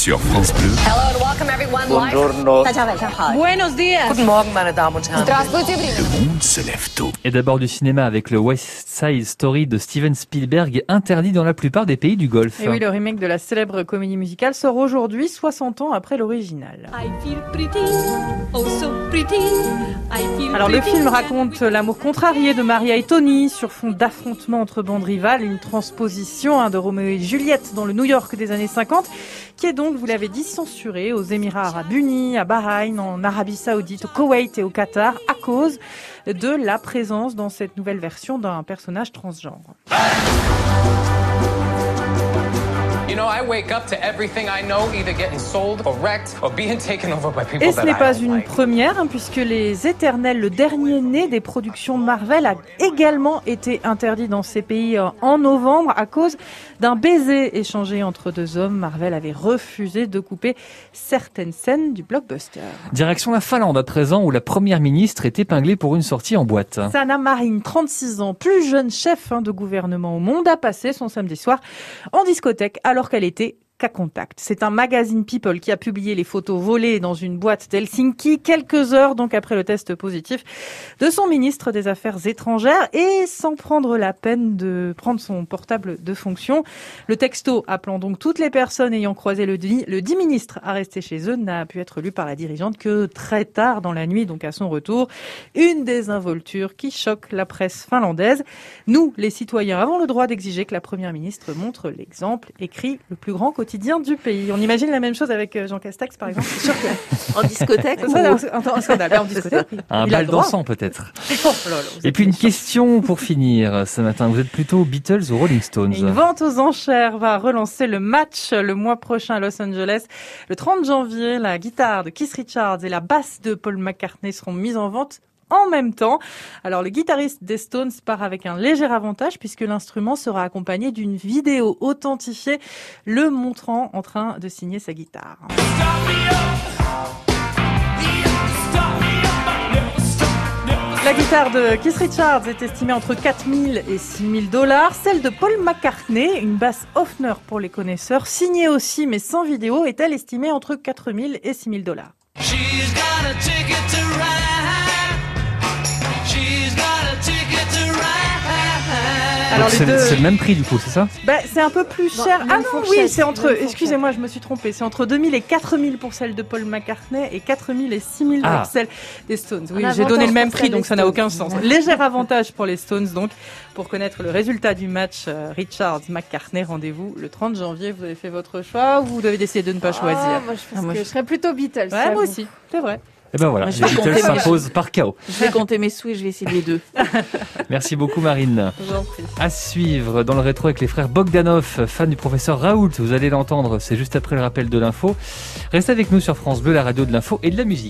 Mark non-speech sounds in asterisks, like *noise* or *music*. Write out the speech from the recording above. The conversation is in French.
sur France Bleu. Hello and welcome everyone Buenos días. Guten Morgen, meine Damen und Herren. Le monde se lève tôt. Et d'abord du cinéma avec le West Side Story de Steven Spielberg, interdit dans la plupart des pays du Golfe. Et oui, le remake de la célèbre comédie musicale sort aujourd'hui, 60 ans après l'original. Oh Alors le film raconte l'amour contrarié de Maria et Tony sur fond d'affrontements entre bandes rivales, une transposition hein, de Roméo et Juliette dans le New York des années 50 qui est donc, vous l'avez dit, censurée aux Émirats arabes unis, à Bahreïn, en Arabie saoudite, au Koweït et au Qatar, à cause de la présence dans cette nouvelle version d'un personnage transgenre. *laughs* Et ce n'est I pas une like. première, hein, puisque Les Éternels, le dernier né des productions Marvel, a également été interdit dans ces pays euh, en novembre à cause d'un baiser échangé entre deux hommes. Marvel avait refusé de couper certaines scènes du blockbuster. Direction la Finlande à 13 ans où la première ministre est épinglée pour une sortie en boîte. Sana Marin, 36 ans, plus jeune chef hein, de gouvernement au monde, a passé son samedi soir en discothèque alors qu'elle était C'est un magazine People qui a publié les photos volées dans une boîte d'Helsinki quelques heures donc après le test positif de son ministre des Affaires étrangères et sans prendre la peine de prendre son portable de fonction. Le texto appelant donc toutes les personnes ayant croisé le le dit ministre à rester chez eux n'a pu être lu par la dirigeante que très tard dans la nuit, donc à son retour. Une désinvolture qui choque la presse finlandaise. Nous, les citoyens, avons le droit d'exiger que la première ministre montre l'exemple, écrit le plus grand quotidien du pays. On imagine la même chose avec euh, Jean Castex, par exemple. C'est sûr que *laughs* En discothèque scandale. En discothèque, oui. Un bal dansant peut-être. Et puis une question pour finir ce matin. Vous êtes plutôt Beatles ou Rolling Stones Une vente aux enchères va relancer le match le mois prochain à Los Angeles. Le 30 janvier, la guitare de Keith Richards et la basse de Paul McCartney seront mises en vente en même temps. Alors le guitariste des Stones part avec un léger avantage puisque l'instrument sera accompagné d'une vidéo authentifiée le montrant en train de signer sa guitare. La guitare de Keith Richards est estimée entre 4000 et 6000 dollars. Celle de Paul McCartney, une basse Hofner pour les connaisseurs, signée aussi mais sans vidéo, est-elle estimée entre 4000 et 6000 dollars? C'est deux, c'est le même prix du coup, c'est ça bah, c'est un peu plus Non, cher. même Ah non, oui, c'est entre. Excusez-moi, je me suis trompée. C'est entre 2000 et 4000 pour celle de Paul McCartney et 4000 et 6000 Ah. pour celle des Stones. Oui, j'ai donné le même prix, donc ça n'a Stones. aucun sens. *laughs* Léger avantage pour les Stones, donc. Pour connaître le résultat du match euh, Richards-McCartney, rendez-vous le 30 janvier. Vous avez fait votre choix ou vous devez décider de ne pas choisir? Ah, moi, je, pense Ah, moi, que je- je serais plutôt Beatles. Ouais, moi aussi, c'est vrai. Et ben voilà, je les vais Beatles compter mes- s'imposent par chaos. Je vais compter mes sous et je vais essayer les deux. *laughs* Merci beaucoup Marine. À suivre dans le rétro avec les frères Bogdanov, fans du professeur Raoult. Vous allez l'entendre, c'est juste après le rappel de l'info. Restez avec nous sur France Bleu, la radio de l'info et de la musique.